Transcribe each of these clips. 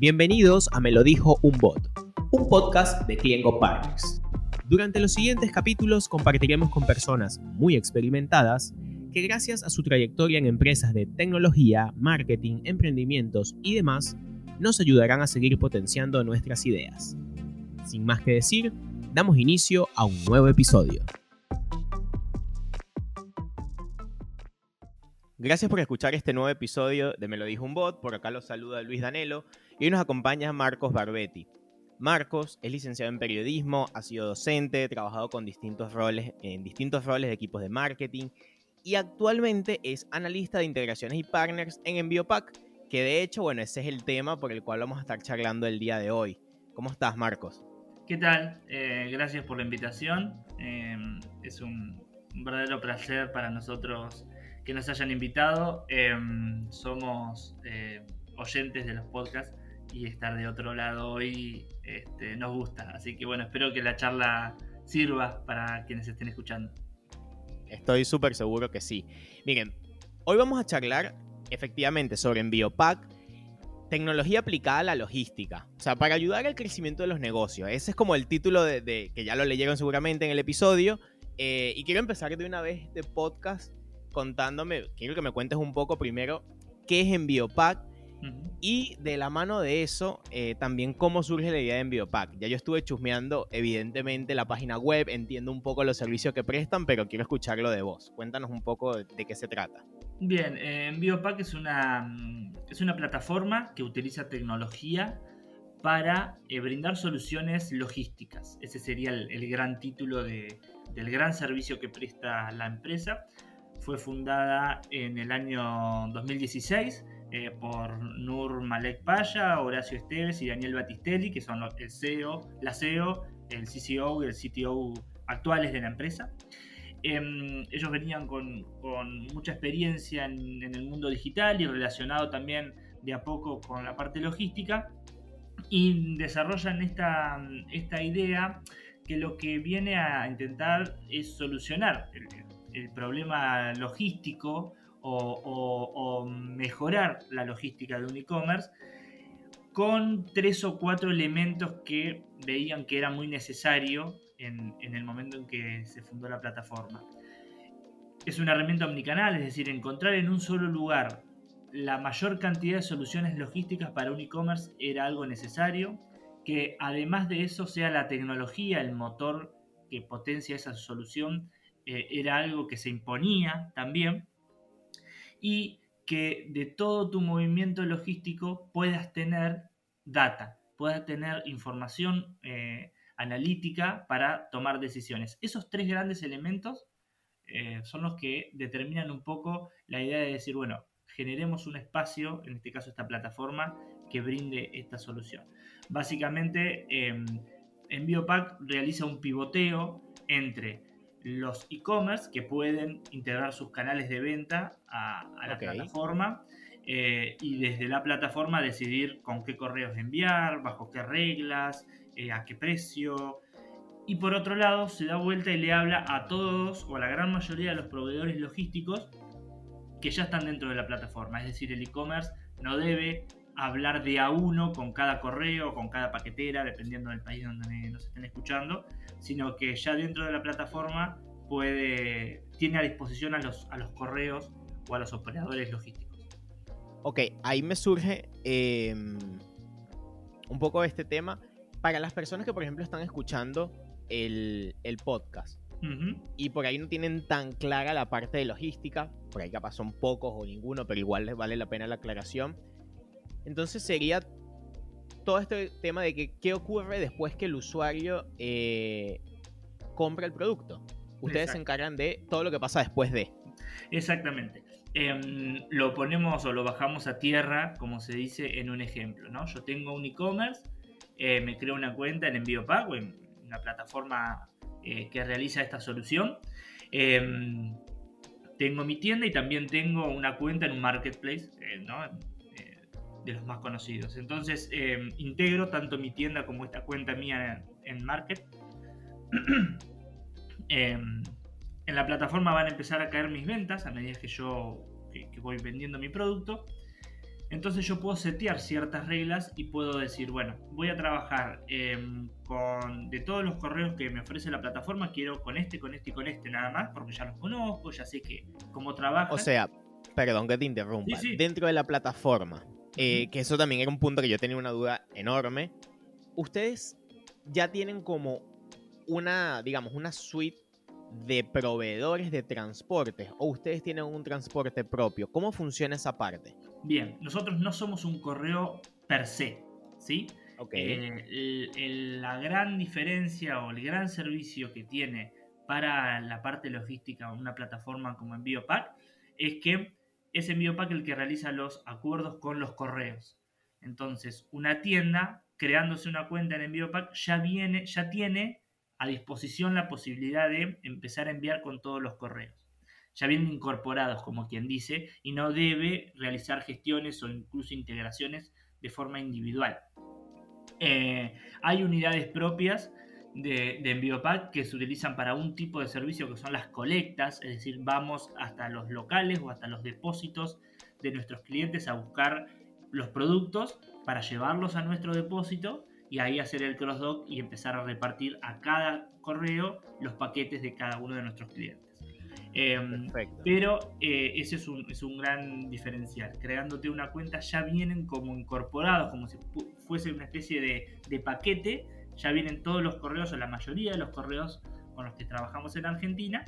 Bienvenidos a Me lo dijo un bot, un podcast de Cliengo Partners. Durante los siguientes capítulos compartiremos con personas muy experimentadas que gracias a su trayectoria en empresas de tecnología, marketing, emprendimientos y demás, nos ayudarán a seguir potenciando nuestras ideas. Sin más que decir, damos inicio a un nuevo episodio. Gracias por escuchar este nuevo episodio de Me lo dijo un bot. Por acá los saluda Luis Danelo y hoy nos acompaña Marcos Barbetti. Marcos es licenciado en periodismo, ha sido docente, trabajado con distintos roles en distintos roles de equipos de marketing y actualmente es analista de integraciones y partners en Enviopack, que de hecho, bueno, ese es el tema por el cual vamos a estar charlando el día de hoy. ¿Cómo estás, Marcos? ¿Qué tal? Eh, gracias por la invitación. Eh, es un, un verdadero placer para nosotros que nos hayan invitado. Em, somos eh, oyentes de los podcasts y estar de otro lado hoy este, nos gusta. Así que bueno, espero que la charla sirva para quienes estén escuchando. Estoy súper seguro que sí. Miren, hoy vamos a charlar efectivamente sobre Enviopack, tecnología aplicada a la logística. O sea, para ayudar al crecimiento de los negocios. Ese es como el título de, que ya lo leyeron seguramente en el episodio. Eh, y quiero empezar de una vez este podcast contándome, quiero que me cuentes un poco primero qué es Y de la mano de eso eh, también cómo surge la idea de Enviopack. Ya yo estuve chusmeando evidentemente la página web, entiendo un poco los servicios que prestan, pero quiero escucharlo de vos. Cuéntanos un poco de, qué se trata. Bien, eh, Enviopack es una, es una plataforma que utiliza tecnología para eh, brindar soluciones logísticas. Ese sería el, gran título del gran servicio que presta la empresa fue fundada en el año 2016 eh, por Nur Malek Paya, Horacio Esteves y Daniel Battistelli, que son el CEO, la CEO, el CCO y el CTO actuales de la empresa. Em, ellos venían con, mucha experiencia en, el mundo digital y relacionado también de a poco con la parte logística y desarrollan esta, idea que lo que viene a intentar es solucionar el problema logístico o, mejorar la logística de un e-commerce con tres o cuatro elementos que veían que era muy necesario en, el momento en que se fundó la plataforma. Es una herramienta omnicanal, es decir, encontrar en un solo lugar la mayor cantidad de soluciones logísticas para un e-commerce era algo necesario, que además de eso sea la tecnología, el motor que potencia esa solución, eh, era algo que se imponía también y que de todo tu movimiento logístico puedas tener data, puedas tener información eh, analítica para tomar decisiones. Esos tres grandes elementos eh, son los que determinan un poco la idea de decir, bueno, generemos un espacio, en este caso esta plataforma, que brinde esta solución. Básicamente, eh, Enviopack realiza un pivoteo entre los e-commerce que pueden integrar sus canales de venta a, la plataforma eh, y desde la plataforma decidir con qué correos enviar, bajo qué reglas, eh, a qué precio. Y por otro lado, se da vuelta y le habla a todos o a la gran mayoría de los proveedores logísticos que ya están dentro de la plataforma. Es decir, el e-commerce no debe hablar de a uno con cada correo, con cada paquetera, dependiendo del país donde nos estén escuchando, sino que ya dentro de la plataforma puede, tiene a disposición a los, a los correos o a los operadores logísticos. Ok, ahí me surge em, un poco este tema. Para las personas que, por ejemplo, están escuchando el, podcast y por ahí no tienen tan clara la parte de logística, por ahí capaz son pocos o ninguno, pero igual les vale la pena la aclaración. Entonces sería todo este tema de que qué ocurre después que el usuario eh, compra el producto. Ustedes se encargan de todo lo que pasa después de. Exactamente. Em, lo ponemos o lo bajamos a tierra, como se dice en un ejemplo. ¿no? Yo tengo un e-commerce, eh, me creo una cuenta en Envío Pago, en una plataforma eh, que realiza esta solución. Em, tengo mi tienda y también tengo una cuenta en un marketplace, ¿no? De los más conocidos. Entonces em, integro tanto mi tienda como esta cuenta mía en, Market. Em, en la plataforma van a empezar a caer mis ventas a medida que yo voy vendiendo mi producto. Entonces yo puedo setear ciertas reglas y puedo decir, bueno, voy a trabajar em, con de todos los correos que me ofrece la plataforma, quiero con este, con este y con este nada más, porque ya los conozco, ya sé que cómo trabaja. O sea, perdón que te interrumpa. Dentro de la plataforma, eh, que eso también era un punto que yo tenía una duda enorme. Ustedes ya tienen como una, digamos, una suite de proveedores de transporte o ustedes tienen un transporte propio. ¿Cómo funciona esa parte? Bien, nosotros no somos un correo per se, ¿sí? Eh, la gran diferencia o el gran servicio que tiene para la parte logística una plataforma como EnvíoPack es que es EnvíoPack el que realiza los acuerdos con los correos. Entonces, una tienda creándose una cuenta en EnvíoPack ya viene, ya tiene a disposición la posibilidad de empezar a enviar con todos los correos. Ya vienen incorporados, como quien dice, y no debe realizar gestiones o incluso integraciones de forma individual. Eh, hay unidades propias de, de EnvíoPack que se utilizan para un tipo de servicio que son las colectas, es decir, vamos hasta los locales o hasta los depósitos de nuestros clientes a buscar los productos para llevarlos a nuestro depósito y ahí hacer el cross-dock y empezar a repartir a cada correo los paquetes de cada uno de nuestros clientes. Em, pero eh, ese es un, es un, gran diferencial. Creándote una cuenta ya vienen como incorporados, como si fuese una especie de, de, paquete. Ya vienen todos los correos o la mayoría de los correos con los que trabajamos en Argentina.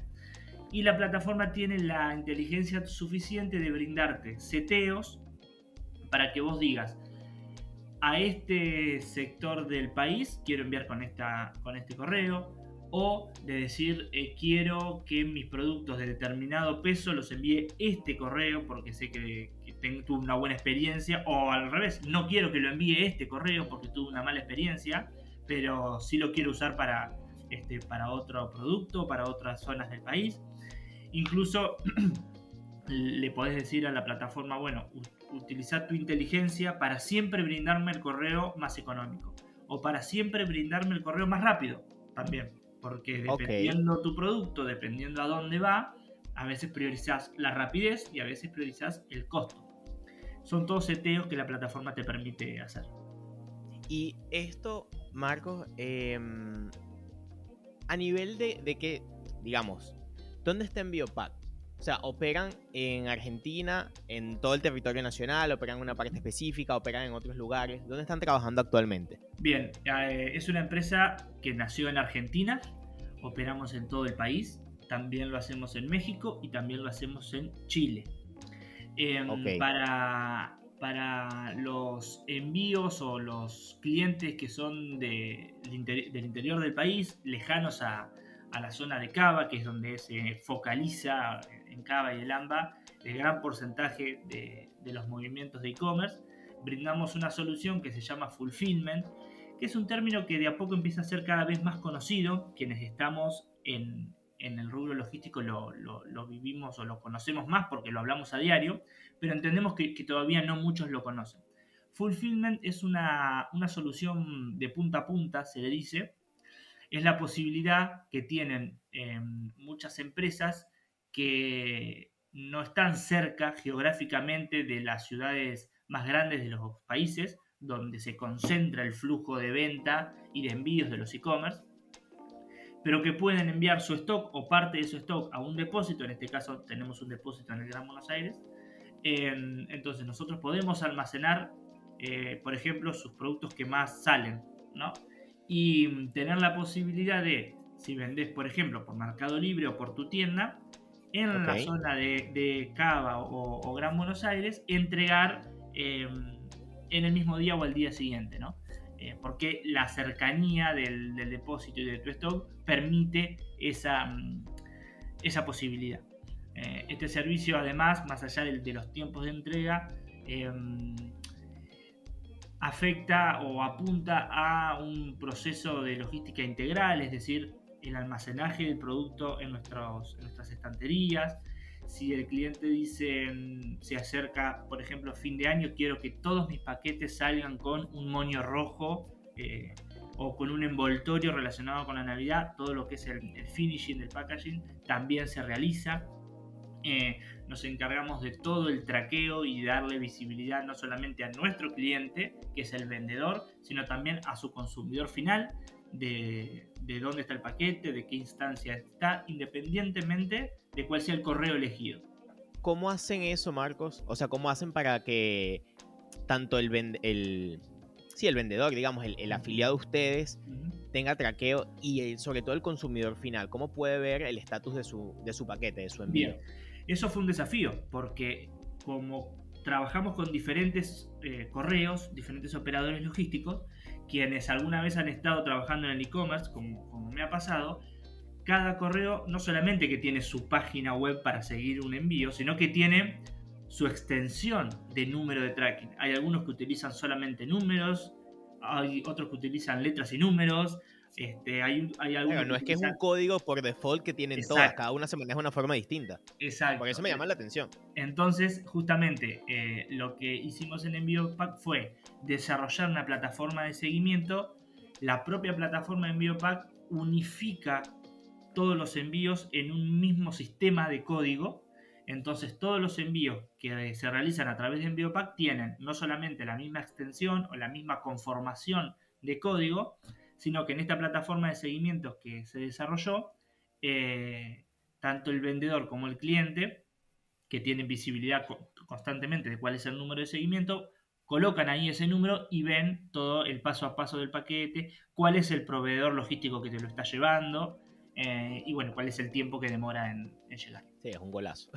Y la plataforma tiene la inteligencia suficiente de brindarte seteos para que vos digas, a este sector del país quiero enviar con, esta, con este correo. O de decir, eh, quiero que mis productos de determinado peso los envíe este correo porque sé que, tuve una buena experiencia. O al revés, no quiero que lo envíe este correo porque tuve una mala experiencia, pero sí lo quiero usar para, este, para otro producto, para otras zonas del país. Incluso le podés decir a la plataforma, bueno, utilizar tu inteligencia para siempre brindarme el correo más económico o para siempre brindarme el correo más rápido también, porque dependiendo tu producto, dependiendo a dónde va, a veces priorizas la rapidez y a veces priorizas el costo. Son todos seteos que la plataforma te permite hacer. Y esto, Marcos, em, a nivel de, de que, digamos, ¿dónde está Enviopack? O sea, operan en Argentina, en todo el territorio nacional, operan en una parte específica, operan en otros lugares. ¿Dónde están trabajando actualmente? Bien, eh, es una empresa que nació en Argentina, operamos en todo el país, también lo hacemos en México y también lo hacemos en Chile. Em, para, para los envíos o los clientes que son del interior del país, lejanos a, la zona de Cava, que es donde se focaliza en Cava y el AMBA el gran porcentaje de, los movimientos de e-commerce, brindamos una solución que se llama fulfillment, que es un término que de a poco empieza a ser cada vez más conocido. Quienes estamos en, el rubro logístico lo, vivimos o lo conocemos más porque lo hablamos a diario, pero entendemos que, todavía no muchos lo conocen. Fulfillment es una, una, solución de punta a punta, se le dice. Es la posibilidad que tienen eh, muchas empresas que no están cerca geográficamente de las ciudades más grandes de los países, donde se concentra el flujo de venta y de envíos de los e-commerce, pero que pueden enviar su stock o parte de su stock a un depósito, en este caso tenemos un depósito en el Gran Buenos Aires, entonces nosotros podemos almacenar, eh, por ejemplo, sus productos que más salen, ¿no? Y tener la posibilidad de, si vendés, por ejemplo, por Mercado Libre o por tu tienda, en la zona de, Cava o, Gran Buenos Aires, entregar em, en el mismo día o al día siguiente, ¿no? Eh, porque la cercanía del, depósito y de tu stock permite esa, mm, esa posibilidad. Eh, este servicio además, más allá de, los tiempos de entrega, em, afecta o apunta a un proceso de logística integral, es decir, el almacenaje del producto en, nuestras estanterías. Si el cliente dice, mm, se acerca, por ejemplo, fin de año, quiero que todos mis paquetes salgan con un moño rojo eh, o con un envoltorio relacionado con la Navidad, todo lo que es el, finishing del packaging también se realiza. Eh, nos encargamos de todo el traqueo y darle visibilidad no solamente a nuestro cliente, que es el vendedor, sino también a su consumidor final, de, de dónde está el paquete, de qué instancia está, independientemente de cuál sea el correo elegido. ¿Cómo hacen eso, Marcos? O sea, ¿cómo hacen para que tanto el, el, sí, el vendedor, digamos, el, afiliado de ustedes, tenga traqueo y sobre todo el consumidor final? ¿Cómo puede ver el estatus de su, de su paquete, de su envío? Bien. Eso fue un desafío, porque como trabajamos con diferentes eh, correos, diferentes operadores logísticos, quienes alguna vez han estado trabajando en el e-commerce, como, como me ha pasado, cada correo no solamente que tiene su página web para seguir un envío, sino que tiene su extensión de número de tracking. Hay algunos que utilizan solamente números, hay otros que utilizan letras y números. Este, hay, hay no es que es un código por default que tienen todas, cada una se maneja de una forma distinta. Exacto. Por eso me llama la atención. Entonces, justamente, eh, lo que hicimos en EnvíoPack fue desarrollar una plataforma de seguimiento. La propia plataforma de EnvíoPack unifica todos los envíos en un mismo sistema de código. Entonces todos los envíos que se realizan a través de EnvíoPack tienen no solamente la misma extensión o la misma conformación de código, sino que en esta plataforma de seguimiento que se desarrolló, eh, tanto el vendedor como el cliente, que tienen visibilidad constantemente de cuál es el número de seguimiento, colocan ahí ese número y ven todo el paso a paso del paquete, cuál es el proveedor logístico que te lo está llevando, eh, y bueno, cuál es el tiempo que demora en, llegar. Sí, es un golazo.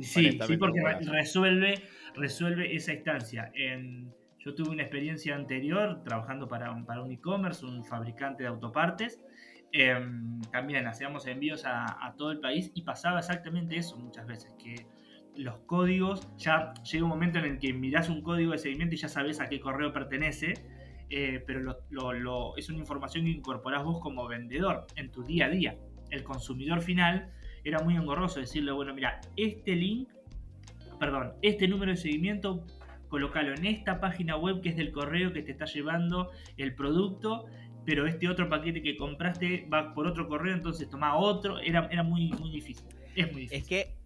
sí, sí, porque resuelve, resuelve esa instancia. Yo tuve una experiencia anterior trabajando para para un e-commerce, un fabricante de autopartes. Em, también hacíamos envíos a, todo el país y pasaba exactamente eso muchas veces, que los códigos, ya llega un momento en el que mirás un código de seguimiento y ya sabes a qué correo pertenece eh, pero lo, es una información que incorporás vos como vendedor en tu día a día. El consumidor final era muy engorroso decirle, bueno, mira, este link, perdón, este número de seguimiento, colócalo en esta página web que es del correo que te está llevando el producto, pero este otro paquete que compraste va por otro correo, entonces toma otro, era, era muy, muy difícil. Es muy difícil. Es que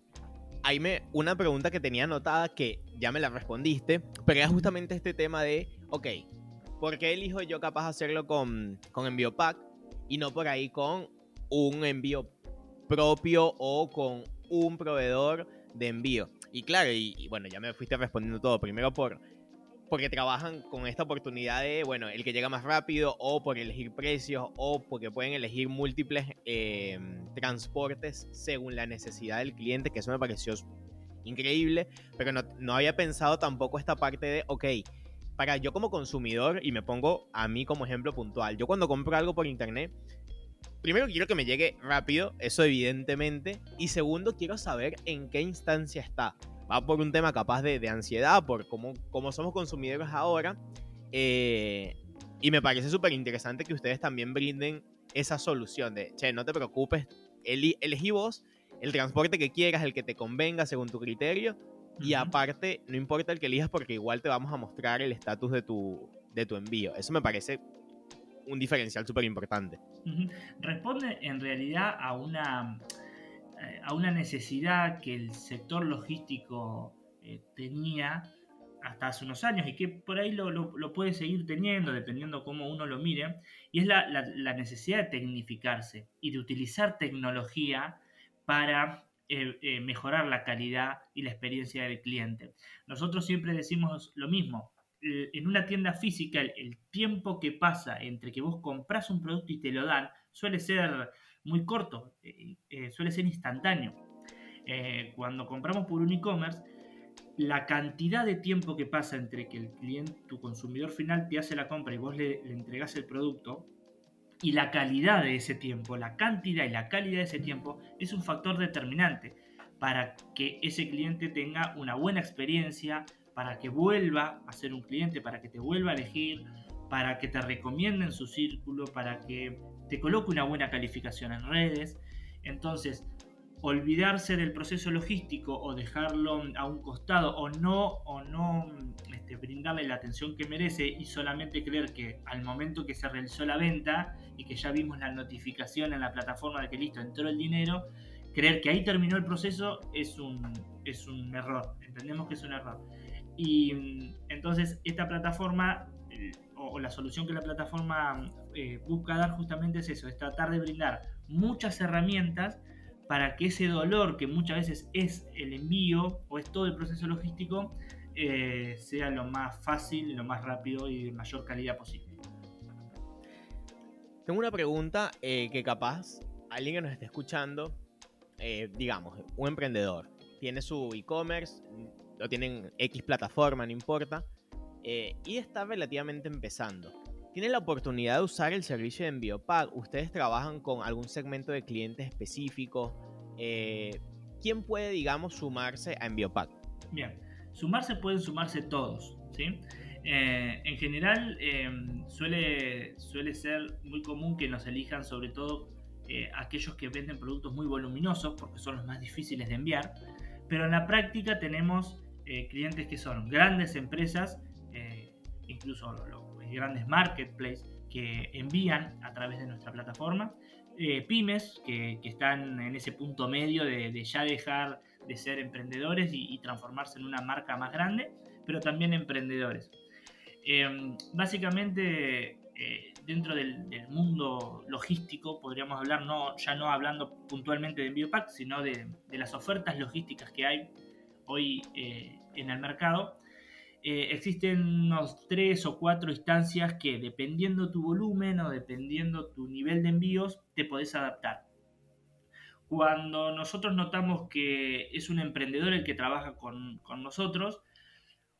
hay me, una pregunta que tenía anotada que ya me la respondiste, pero era justamente este tema de, ok, ¿Por qué elijo yo capaz hacerlo con, con envío pack y no por ahí con un envío propio o con un proveedor de envío? Y claro, y, bueno, ya me fuiste respondiendo todo. Primero por porque trabajan con esta oportunidad de, bueno, el que llega más rápido o por elegir precios o porque pueden elegir múltiples em, transportes según la necesidad del cliente, que eso me pareció increíble, pero no, no había pensado tampoco esta parte de, ok, para yo como consumidor, y me pongo a mí como ejemplo puntual, yo cuando compro algo por internet, primero quiero que me llegue rápido, eso evidentemente, y segundo quiero saber en qué instancia está. Va por un tema capaz de, ansiedad, por cómo, cómo, somos consumidores ahora, eh, y me parece súper interesante que ustedes también brinden esa solución de, che, no te preocupes, elegí vos el transporte que quieras, el que te convenga según tu criterio, y aparte, no importa el que elijas porque igual te vamos a mostrar el estatus de tu, de tu envío. Eso me parece un diferencial súper importante. Responde en realidad a una, eh, a una necesidad que el sector logístico eh, tenía hasta hace unos años y que por ahí lo, puede seguir teniendo dependiendo cómo uno lo mire, y es la, la necesidad de tecnificarse y de utilizar tecnología para eh, mejorar la calidad y la experiencia del cliente. Nosotros siempre decimos lo mismo. En una tienda física, el, tiempo que pasa entre que vos compras un producto y te lo dan suele ser muy corto, eh, suele ser instantáneo. cuando compramos por un e-commerce, la cantidad de tiempo que pasa entre que el cliente, tu consumidor final te hace la compra y vos le, le entregás el producto, y la calidad de ese tiempo, la cantidad y la calidad de ese tiempo es un factor determinante para que ese cliente tenga una buena experiencia, para que vuelva a ser un cliente, para que te vuelva a elegir, para que te recomiende en su círculo, para que te coloque una buena calificación en redes. Entonces, olvidarse del proceso logístico o dejarlo a un costado o no, o no este, brindarle la atención que merece y solamente creer que al momento que se realizó la venta y que ya vimos la notificación en la plataforma de que listo, entró el dinero, creer que ahí terminó el proceso es un, es un error, entendemos que es un error. Y mm, entonces esta plataforma eh, o, la solución que la plataforma eh, busca dar justamente es eso, es tratar de brindar muchas herramientas para que ese dolor que muchas veces es el envío o es todo el proceso logístico eh, sea lo más fácil, lo más rápido y de mayor calidad posible. Tengo una pregunta que capaz alguien que nos esté escuchando, digamos, un emprendedor, tiene su e-commerce, lo tienen X plataforma, no importa, eh, y está relativamente empezando. Tienen la oportunidad de usar el servicio de EnvíoPack. Ustedes trabajan con algún segmento de clientes específico. Eh, ¿Quién puede, digamos, sumarse a EnvíoPack? Bien, sumarse pueden sumarse todos, ¿sí? Eh, en general em, suele, suele ser muy común que nos elijan sobre todo aquellos que venden productos muy voluminosos porque son los más difíciles de enviar, pero en la práctica tenemos clientes que son grandes empresas incluso los, grandes marketplaces que envían a través de nuestra plataforma, eh, pymes que, están en ese punto medio de, ya dejar de ser emprendedores y, transformarse en una marca más grande, pero también emprendedores. Em, básicamente, eh, dentro del, mundo logístico, podríamos hablar, no, ya no hablando puntualmente de EnvioPack, sino de, las ofertas logísticas que hay hoy eh, en el mercado, eh, existen unos tres o cuatro instancias que dependiendo tu volumen o dependiendo tu nivel de envíos te podés adaptar. Cuando nosotros notamos que es un emprendedor el que trabaja con, nosotros,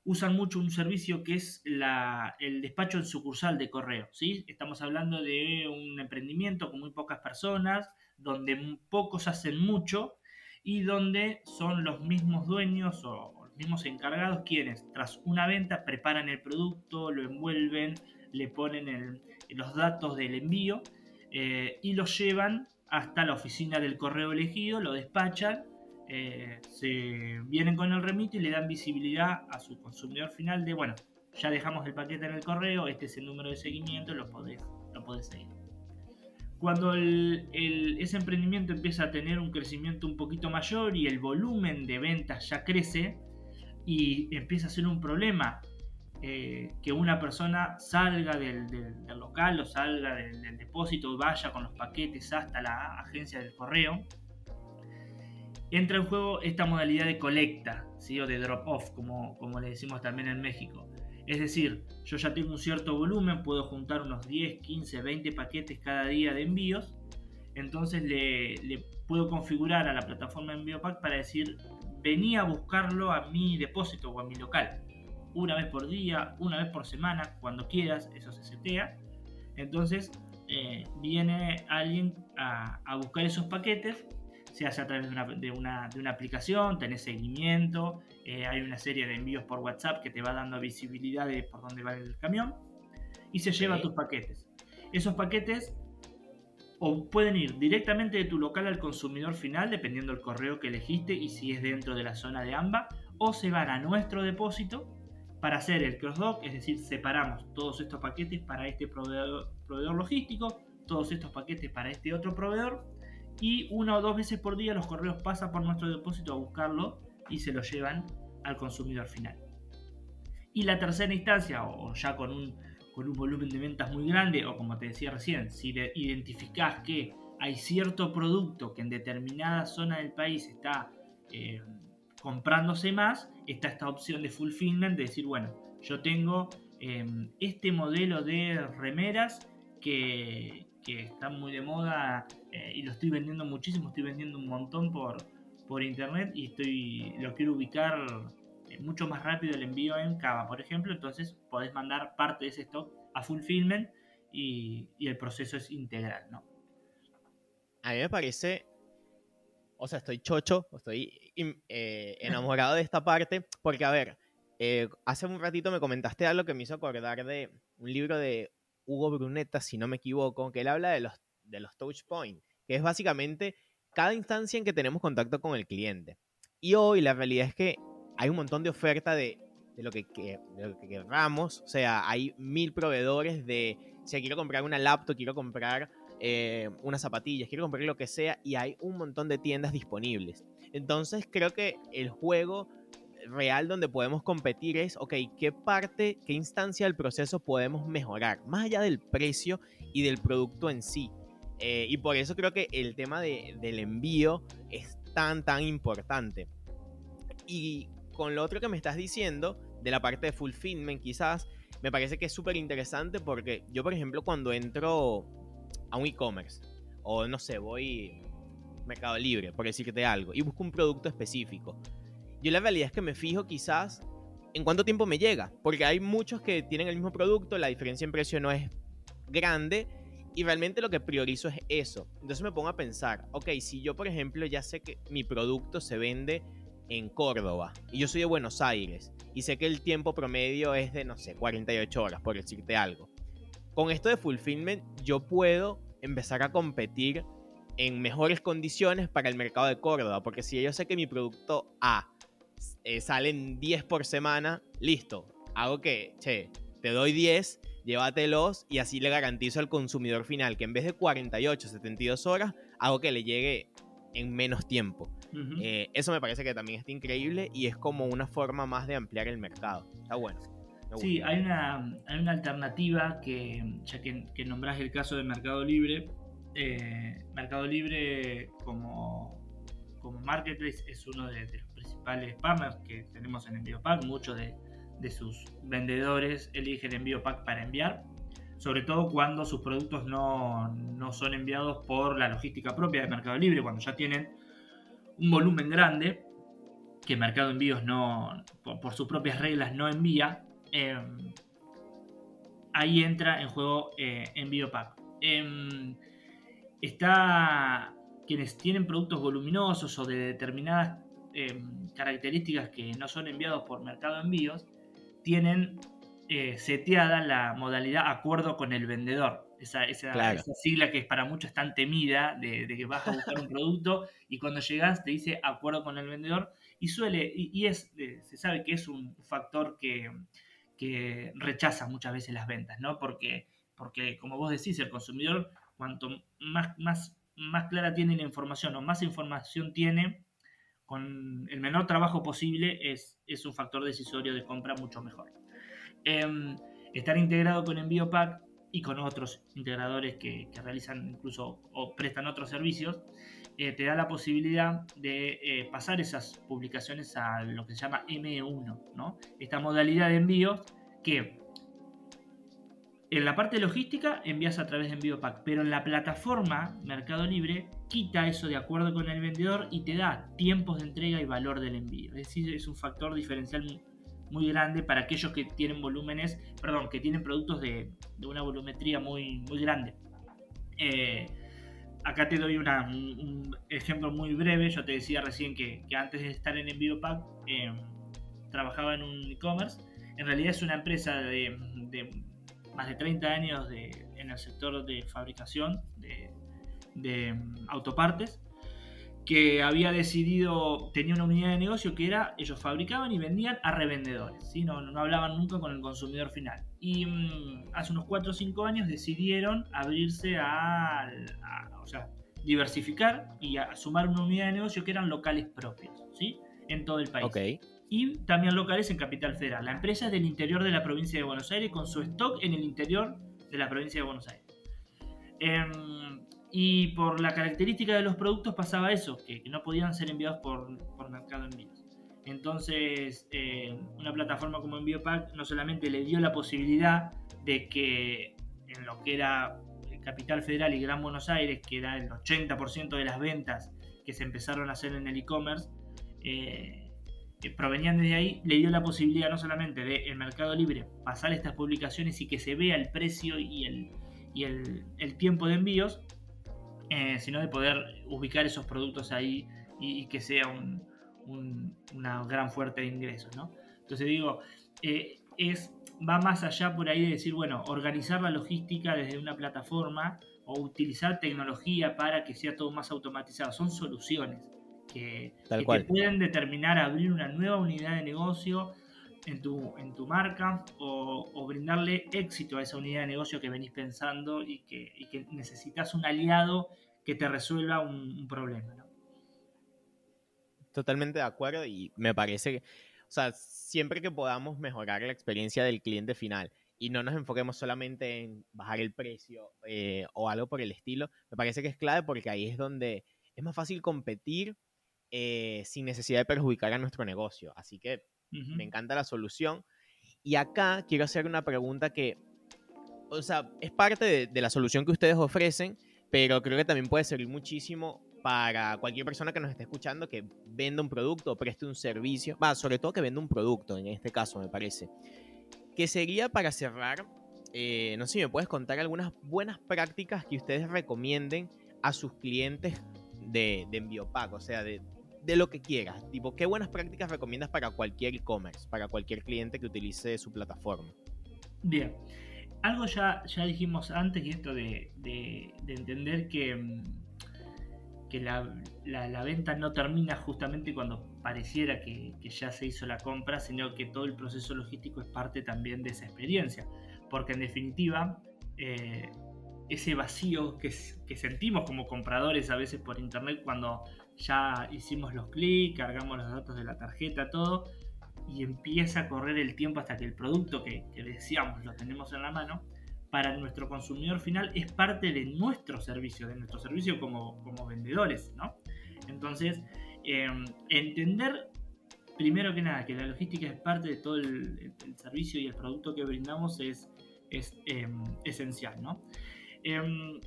usan mucho un servicio que es el despacho en sucursal de correo. ¿sí? Estamos hablando de un emprendimiento con muy pocas personas, donde pocos hacen mucho y donde son los mismos dueños o, mismos encargados quienes tras una venta preparan el producto, lo envuelven, le ponen los datos del envío eh, y lo llevan hasta la oficina del correo elegido, lo despachan, eh, se vienen con el remito y le dan visibilidad a su consumidor final de, bueno, ya dejamos el paquete en el correo, este es el número de seguimiento, lo podés, lo podés seguir. Cuando ese emprendimiento empieza a tener un crecimiento un poquito mayor y el volumen de ventas ya crece, y empieza a ser un problema eh, que una persona salga del, local o salga del, depósito y vaya con los paquetes hasta la agencia del correo, entra en juego esta modalidad de colecta ¿sí? o de drop-off, como, como le decimos también en México. Es decir, yo ya tengo un cierto volumen, puedo juntar unos 10, 15, 20 paquetes cada día de envíos, entonces le, le puedo configurar a la plataforma EnvíoPack para decir venía a buscarlo a mi depósito o a mi local. Una vez por día, una vez por semana, cuando quieras, eso se setea. Entonces eh, viene alguien a, buscar esos paquetes, se hace a través de una, de una, aplicación, tenés seguimiento, eh, hay una serie de envíos por WhatsApp que te va dando visibilidad de por dónde va el camión y se lleva tus paquetes. Esos paquetes o pueden ir directamente de tu local al consumidor final, dependiendo del correo que elegiste y si es dentro de la zona de AMBA, o se van a nuestro depósito para hacer el cross-dock, es decir, separamos todos estos paquetes para este proveedor, proveedor logístico, todos estos paquetes para este otro proveedor, y una o dos veces por día los correos pasan por nuestro depósito a buscarlo y se lo llevan al consumidor final. Y la tercera instancia, o ya con un con un volumen de ventas muy grande, o como te decía recién, si identificás que hay cierto producto que en determinada zona del país está eh, comprándose más, está esta opción de fulfillment, de decir, bueno, yo tengo em, este modelo de remeras que, que están muy de moda eh, y lo estoy vendiendo muchísimo, estoy vendiendo un montón por, por internet y estoy lo quiero ubicar mucho más rápido el envío en Cava, por ejemplo, entonces podés mandar parte de ese stock a fulfillment y, y el proceso es integral, ¿no? A mí me parece, o sea, estoy chocho, estoy eh, enamorado de esta parte, porque a ver, eh, hace un ratito me comentaste algo que me hizo acordar de un libro de Hugo Brunetta, si no me equivoco, que él habla de los, de los touch points, que es básicamente cada instancia en que tenemos contacto con el cliente. Y hoy la realidad es que hay un montón de oferta de, lo que, queramos. O sea, hay mil proveedores de, si quiero comprar una laptop, quiero comprar eh, unas zapatillas, quiero comprar lo que sea y hay un montón de tiendas disponibles. Entonces creo que el juego real donde podemos competir es, ok, ¿qué parte, qué instancia del proceso podemos mejorar? Más allá del precio y del producto en sí. Eh, y por eso creo que el tema del envío es tan, tan importante. Y con lo otro que me estás diciendo, de la parte de fulfillment quizás, me parece que es súper interesante porque yo, por ejemplo, cuando entro a un e-commerce, o no sé, voy Mercado Libre, por decirte algo, y busco un producto específico, yo la realidad es que me fijo quizás en cuánto tiempo me llega, porque hay muchos que tienen el mismo producto, la diferencia en precio no es grande, y realmente lo que priorizo es eso. Entonces me pongo a pensar, ok, si yo por ejemplo ya sé que mi producto se vende en Córdoba y yo soy de Buenos Aires y sé que el tiempo promedio es de, no sé, 48 horas, por decirte algo. Con esto de fulfillment yo puedo empezar a competir en mejores condiciones para el mercado de Córdoba, porque si yo sé que mi producto A eh, salen 10 por semana, listo, hago que, che, te doy 10, llévatelos y así le garantizo al consumidor final que en vez de 48, 72 horas, hago que le llegue en menos tiempo. Eh, eso me parece que también está increíble y es como una forma más de ampliar el mercado. Está bueno. Sí, hay una, hay una alternativa que, ya que, que nombras el caso de Mercado Libre, eh, Mercado Libre como, como marketplace es uno de, los principales partners que tenemos en EnvíoPack. Muchos de, de sus vendedores eligen EnvíoPack para enviar, sobre todo cuando sus productos no, no son enviados por la logística propia de Mercado Libre, cuando ya tienen un volumen grande que Mercado Envíos no, por, sus propias reglas no envía, em, ahí entra en juego eh, Envío Pack. Em, está quienes tienen productos voluminosos o de determinadas em, características que no son enviados por Mercado Envíos, tienen eh, seteada la modalidad acuerdo con el vendedor esa, sigla que para muchos es tan temida de, que vas a buscar un producto y cuando llegas te dice acuerdo con el vendedor y suele, y, es, eh, se sabe que es un factor que, rechaza muchas veces las ventas, ¿no? Porque, porque como vos decís, el consumidor cuanto más, más, más clara tiene la información o más información tiene, con el menor trabajo posible es, es un factor decisorio de compra mucho mejor. Em, estar integrado con EnvíoPack y con otros integradores que, realizan incluso o prestan otros servicios, eh, te da la posibilidad de eh, pasar esas publicaciones a lo que se llama M1, ¿no? Esta modalidad de envíos que en la parte logística envías a través de envío pack, pero en la plataforma Mercado Libre quita eso de acuerdo con el vendedor y te da tiempos de entrega y valor del envío. Es decir, es un factor diferencial muy grande para aquellos que tienen volúmenes, perdón, que tienen productos de, una volumetría muy, muy grande. Eh, acá te doy un ejemplo muy breve. Yo te decía recién que, antes de estar en EnvíoPack eh, trabajaba en un e-commerce. En realidad es una empresa de, más de 30 años en el sector de fabricación de, de autopartes que había decidido, tenía una unidad de negocio que era, ellos fabricaban y vendían a revendedores, ¿sí? no, hablaban nunca con el consumidor final. Y mm, hace unos 4 o 5 años decidieron abrirse a, o sea, diversificar y a sumar una unidad de negocio que eran locales propios, ¿sí? En todo el país. Y también locales en Capital Federal. La empresa es del interior de la provincia de Buenos Aires con su stock en el interior de la provincia de Buenos Aires. Em, y por la característica de los productos pasaba eso, que, no podían ser enviados por, por Mercado Envíos. Entonces, eh, una plataforma como EnvíoPack no solamente le dio la posibilidad de que en lo que era Capital Federal y Gran Buenos Aires, que era el 80% de las ventas que se empezaron a hacer en el e-commerce, eh, eh, provenían desde ahí, le dio la posibilidad no solamente de el Mercado Libre pasar estas publicaciones y que se vea el precio y el, y el, el tiempo de envíos, eh, sino de poder ubicar esos productos ahí y, que sea una gran fuerte de ingresos. ¿no? Entonces digo, eh, es, va más allá por ahí de decir, bueno, organizar la logística desde una plataforma o utilizar tecnología para que sea todo más automatizado. Son soluciones que, que te pueden determinar abrir una nueva unidad de negocio en tu, en tu marca o, brindarle éxito a esa unidad de negocio que venís pensando y que, necesitas un aliado que te resuelva un, problema. Totalmente de acuerdo y me parece que, o sea, siempre que podamos mejorar la experiencia del cliente final y no nos enfoquemos solamente en bajar el precio eh, o algo por el estilo, me parece que es clave porque ahí es donde es más fácil competir eh, sin necesidad de perjudicar a nuestro negocio. Así que me encanta la solución. Y acá quiero hacer una pregunta que, o sea, es parte de, la solución que ustedes ofrecen, pero creo que también puede servir muchísimo para cualquier persona que nos esté escuchando que venda un producto o preste un servicio, va, sobre todo que venda un producto, en este caso me parece. Que sería para cerrar, eh, no sé si me puedes contar algunas buenas prácticas que ustedes recomienden a sus clientes de, de Enviopac, o sea, de, de lo que quieras. Tipo, ¿qué buenas prácticas recomiendas para cualquier e-commerce, para cualquier cliente que utilice su plataforma? Bien, algo ya, ya dijimos antes y esto de, entender que, mm, que la, venta no termina justamente cuando pareciera que, ya se hizo la compra, sino que todo el proceso logístico es parte también de esa experiencia. Porque en definitiva, eh, ese vacío que, que, sentimos como compradores a veces por internet cuando ya hicimos los clics, cargamos los datos de la tarjeta, todo, y empieza a correr el tiempo hasta que el producto que, decíamos lo tenemos en la mano, para nuestro consumidor final es parte de nuestro servicio, de nuestro servicio como, como vendedores, ¿no? Entonces, em, entender primero que nada que la logística es parte de todo el, servicio y el producto que brindamos es, es em, esencial, ¿no? Em,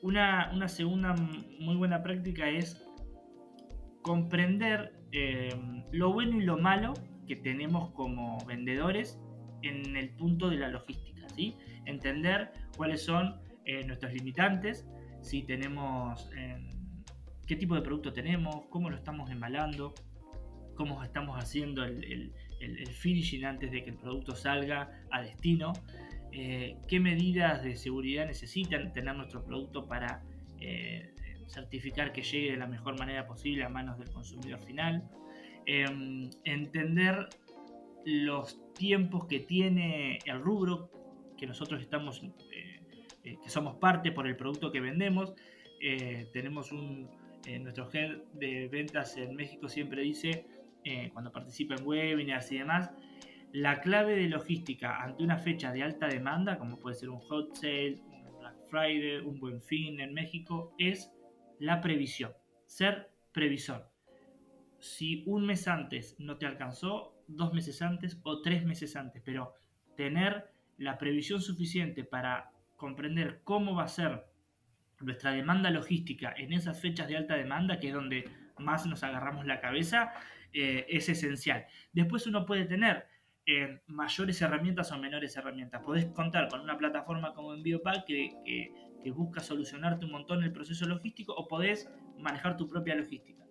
una, una, segunda muy buena práctica es comprender eh, lo bueno y lo malo que tenemos como vendedores en el punto de la logística, ¿sí? Entender cuáles son eh, nuestros limitantes, si tenemos, em, qué tipo de producto tenemos, cómo lo estamos embalando, cómo estamos haciendo el, finishing antes de que el producto salga a destino, eh, qué medidas de seguridad necesitan tener nuestro producto para certificar que llegue de la mejor manera posible a manos del consumidor final, em, entender los tiempos que tiene el rubro que nosotros estamos, eh, eh, que somos parte por el producto que vendemos. Eh, tenemos un, nuestro head de ventas en México siempre dice, cuando participa en webinars y demás, la clave de logística ante una fecha de alta demanda, como puede ser un hot sale, un Black Friday, un buen fin en México, es la previsión, ser previsor. Si un mes antes no te alcanzó, dos meses antes o tres meses antes, pero tener la previsión suficiente para comprender cómo va a ser nuestra demanda logística en esas fechas de alta demanda, que es donde más nos agarramos la cabeza, eh, es esencial. Después uno puede tener eh, mayores herramientas o menores herramientas. Podés contar con una plataforma como EnvioPack que, que que busca solucionarte un montón el proceso logístico o podés manejar tu propia logística.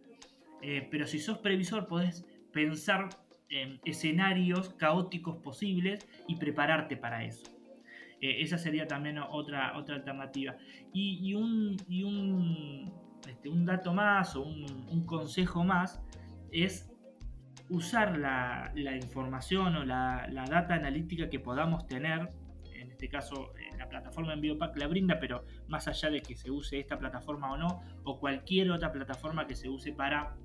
Eh, pero si sos previsor podés pensar en escenarios caóticos posibles y prepararte para eso. Eh, esa sería también otra, otra alternativa. Y, un, este, un, dato más o un, consejo más es usar la, información o la, la, data analítica que podamos tener, en este caso plataforma EnvioPack la brinda, pero más allá de que se use esta plataforma o no, o cualquier otra plataforma que se use para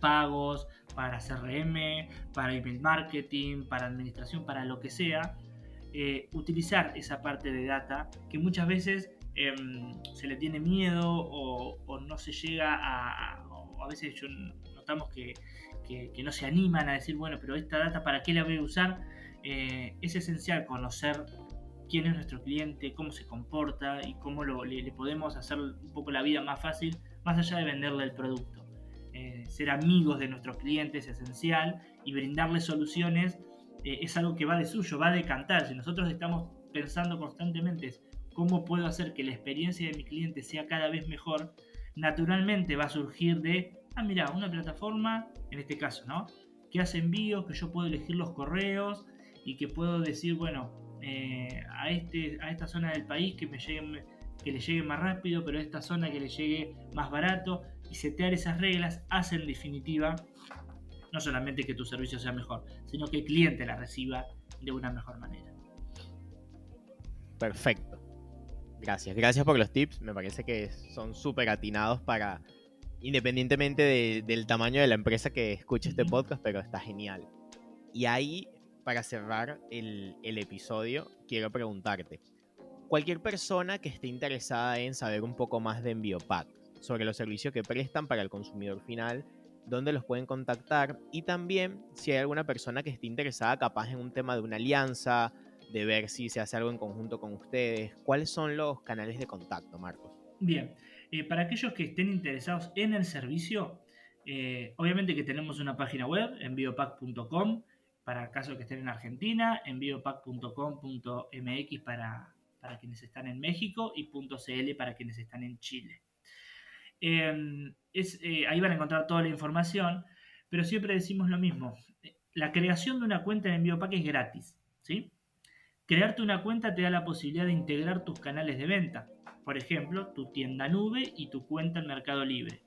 pagos, para CRM, para email marketing, para administración, para lo que sea, eh, utilizar esa parte de data que muchas veces em, se le tiene miedo o, no se llega a, a veces yo notamos que, no se animan a decir, bueno, pero esta data para qué la voy a usar, eh, es esencial conocer quién es nuestro cliente, cómo se comporta y cómo le, podemos hacer un poco la vida más fácil, más allá de venderle el producto. Eh, ser amigos de nuestros clientes es esencial y brindarles soluciones eh, es algo que va de suyo, va de cantar. Si nosotros estamos pensando constantemente cómo puedo hacer que la experiencia de mi cliente sea cada vez mejor, naturalmente va a surgir de, ah, mira, una plataforma, en este caso, ¿no? Que hace envíos, que yo puedo elegir los correos y que puedo decir, bueno, eh, a, este, a esta zona del país que, me llegue, que le llegue más rápido, pero a esta zona que le llegue más barato. Y setear esas reglas hace en definitiva no solamente que tu servicio sea mejor, sino que el cliente la reciba de una mejor manera. Perfecto. Gracias, gracias por los tips. Me parece que son súper atinados para, independientemente del tamaño de la empresa que escuche este podcast, pero está genial. Y ahí, para cerrar el, episodio, quiero preguntarte, cualquier persona que esté interesada en saber un poco más de Enviopack, sobre los servicios que prestan para el consumidor final, dónde los pueden contactar y también si hay alguna persona que esté interesada capaz en un tema de una alianza, de ver si se hace algo en conjunto con ustedes. ¿Cuáles son los canales de contacto, Marcos? Bien, eh, para aquellos que estén interesados en el servicio, eh, obviamente que tenemos una página web, enviopack.com, para casos que estén en Argentina, enviopack.com.mx para, para quienes están en México y .cl para quienes están en Chile. Em, eh, ahí van a encontrar toda la información, pero siempre decimos lo mismo. La creación de una cuenta en Enviopack es gratis, ¿sí? Crearte una cuenta te da la posibilidad de integrar tus canales de venta. Por ejemplo, tu tienda nube y tu cuenta en Mercado Libre.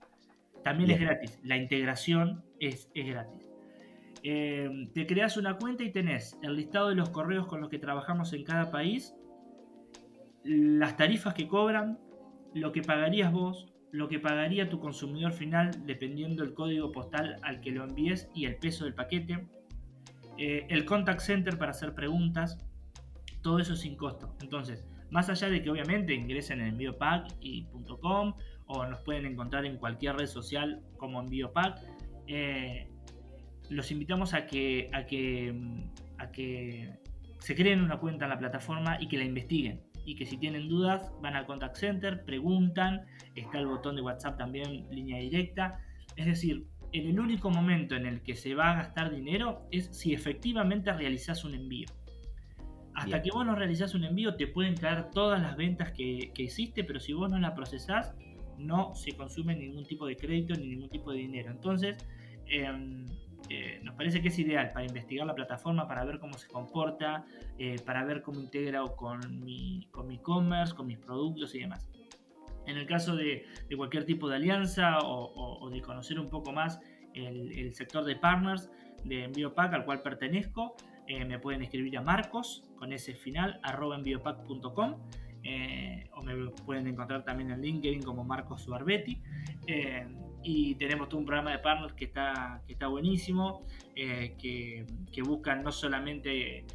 También es gratis. La integración es, gratis. Eh, te creas una cuenta y tenés el listado de los correos con los que trabajamos en cada país, las tarifas que cobran, lo que pagarías vos, lo que pagaría tu consumidor final dependiendo del código postal al que lo envíes y el peso del paquete, eh, el contact center para hacer preguntas, todo eso sin costo. Entonces, más allá de que obviamente ingresen en enviopack.com o nos pueden encontrar en cualquier red social como enviopack, eh, los invitamos a que, a, que, a que se creen una cuenta en la plataforma y que la investiguen. Y que si tienen dudas van al contact center, preguntan, está el botón de WhatsApp también, línea directa. Es decir, en el único momento en el que se va a gastar dinero es si efectivamente realizas un envío. Hasta que vos no realizás un envío te pueden caer todas las ventas que, hiciste, pero si vos no la procesás, no se consume ningún tipo de crédito ni ningún tipo de dinero. Entonces, em, nos parece que es ideal para investigar la plataforma, para ver cómo se comporta, eh, para ver cómo integra con mi con mi e-commerce, con mis productos y demás. En el caso de, cualquier tipo de alianza o, de conocer un poco más el, sector de partners de EnvíoPack al cual pertenezco, eh, me pueden escribir a marcos con ese final arroba enviopack.com eh, o me pueden encontrar también en LinkedIn como Marcos Suarbetti eh, y tenemos todo un programa de partners que está, que está buenísimo que, que, buscan no solamente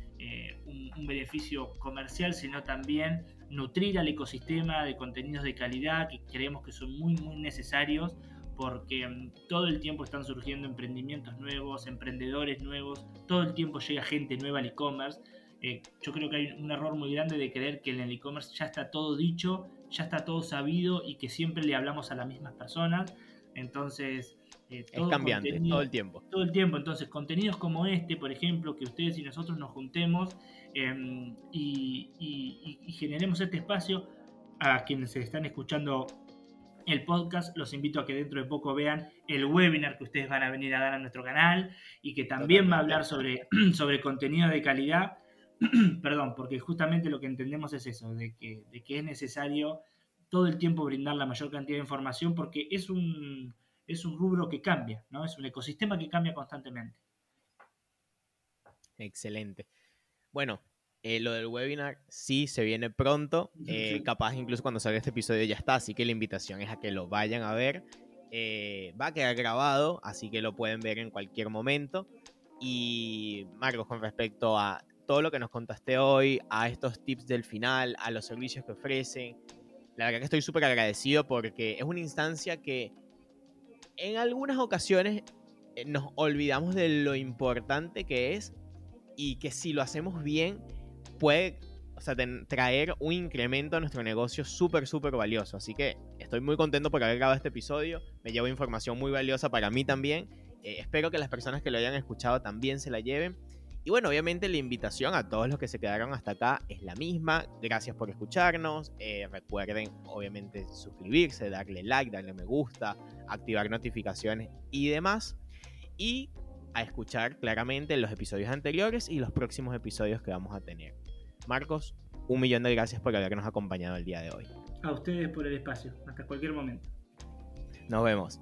un, un, beneficio comercial sino también nutrir al ecosistema de contenidos de calidad que creemos que son muy muy necesarios porque mm, todo el tiempo están surgiendo emprendimientos nuevos, emprendedores nuevos, todo el tiempo llega gente nueva al e-commerce. Eh, yo creo que hay un error muy grande de creer que en el e-commerce ya está todo dicho, ya está todo sabido y que siempre le hablamos a las mismas personas. Entonces, eh, es cambiante todo el tiempo. Todo el tiempo. Entonces, contenidos como este, por ejemplo, que ustedes y nosotros nos juntemos em, y, y generemos este espacio a quienes se están escuchando el podcast, los invito a que dentro de poco vean el webinar que ustedes van a venir a dar a nuestro canal y que también va a hablar sobre, sobre contenido de calidad. Perdón, porque justamente lo que entendemos es eso, de que, de que es necesario todo el tiempo brindar la mayor cantidad de información porque es un, es un rubro que cambia, ¿no? Es un ecosistema que cambia constantemente. Excelente. Bueno, eh, lo del webinar sí se viene pronto. Eh, capaz incluso cuando salga este episodio ya está. Así que la invitación es a que lo vayan a ver. Eh, va a quedar grabado, así que lo pueden ver en cualquier momento. Y Marcos, con respecto a todo lo que nos contaste hoy, a estos tips del final, a los servicios que ofrecen, la verdad que estoy súper agradecido porque es una instancia que en algunas ocasiones nos olvidamos de lo importante que es y que si lo hacemos bien puede traer un incremento a nuestro negocio súper, súper valioso. Así que estoy muy contento por haber grabado este episodio. Me llevo información muy valiosa para mí también. Eh, espero que las personas que lo hayan escuchado también se la lleven. Y bueno, obviamente la invitación a todos los que se quedaron hasta acá es la misma. Gracias por escucharnos. Eh, recuerden, obviamente, suscribirse, darle like, darle me gusta, activar notificaciones y demás. Y a escuchar claramente los episodios anteriores y los próximos episodios que vamos a tener. Marcos, un millón de gracias por habernos acompañado el día de hoy. A ustedes por el espacio. Hasta cualquier momento. Nos vemos.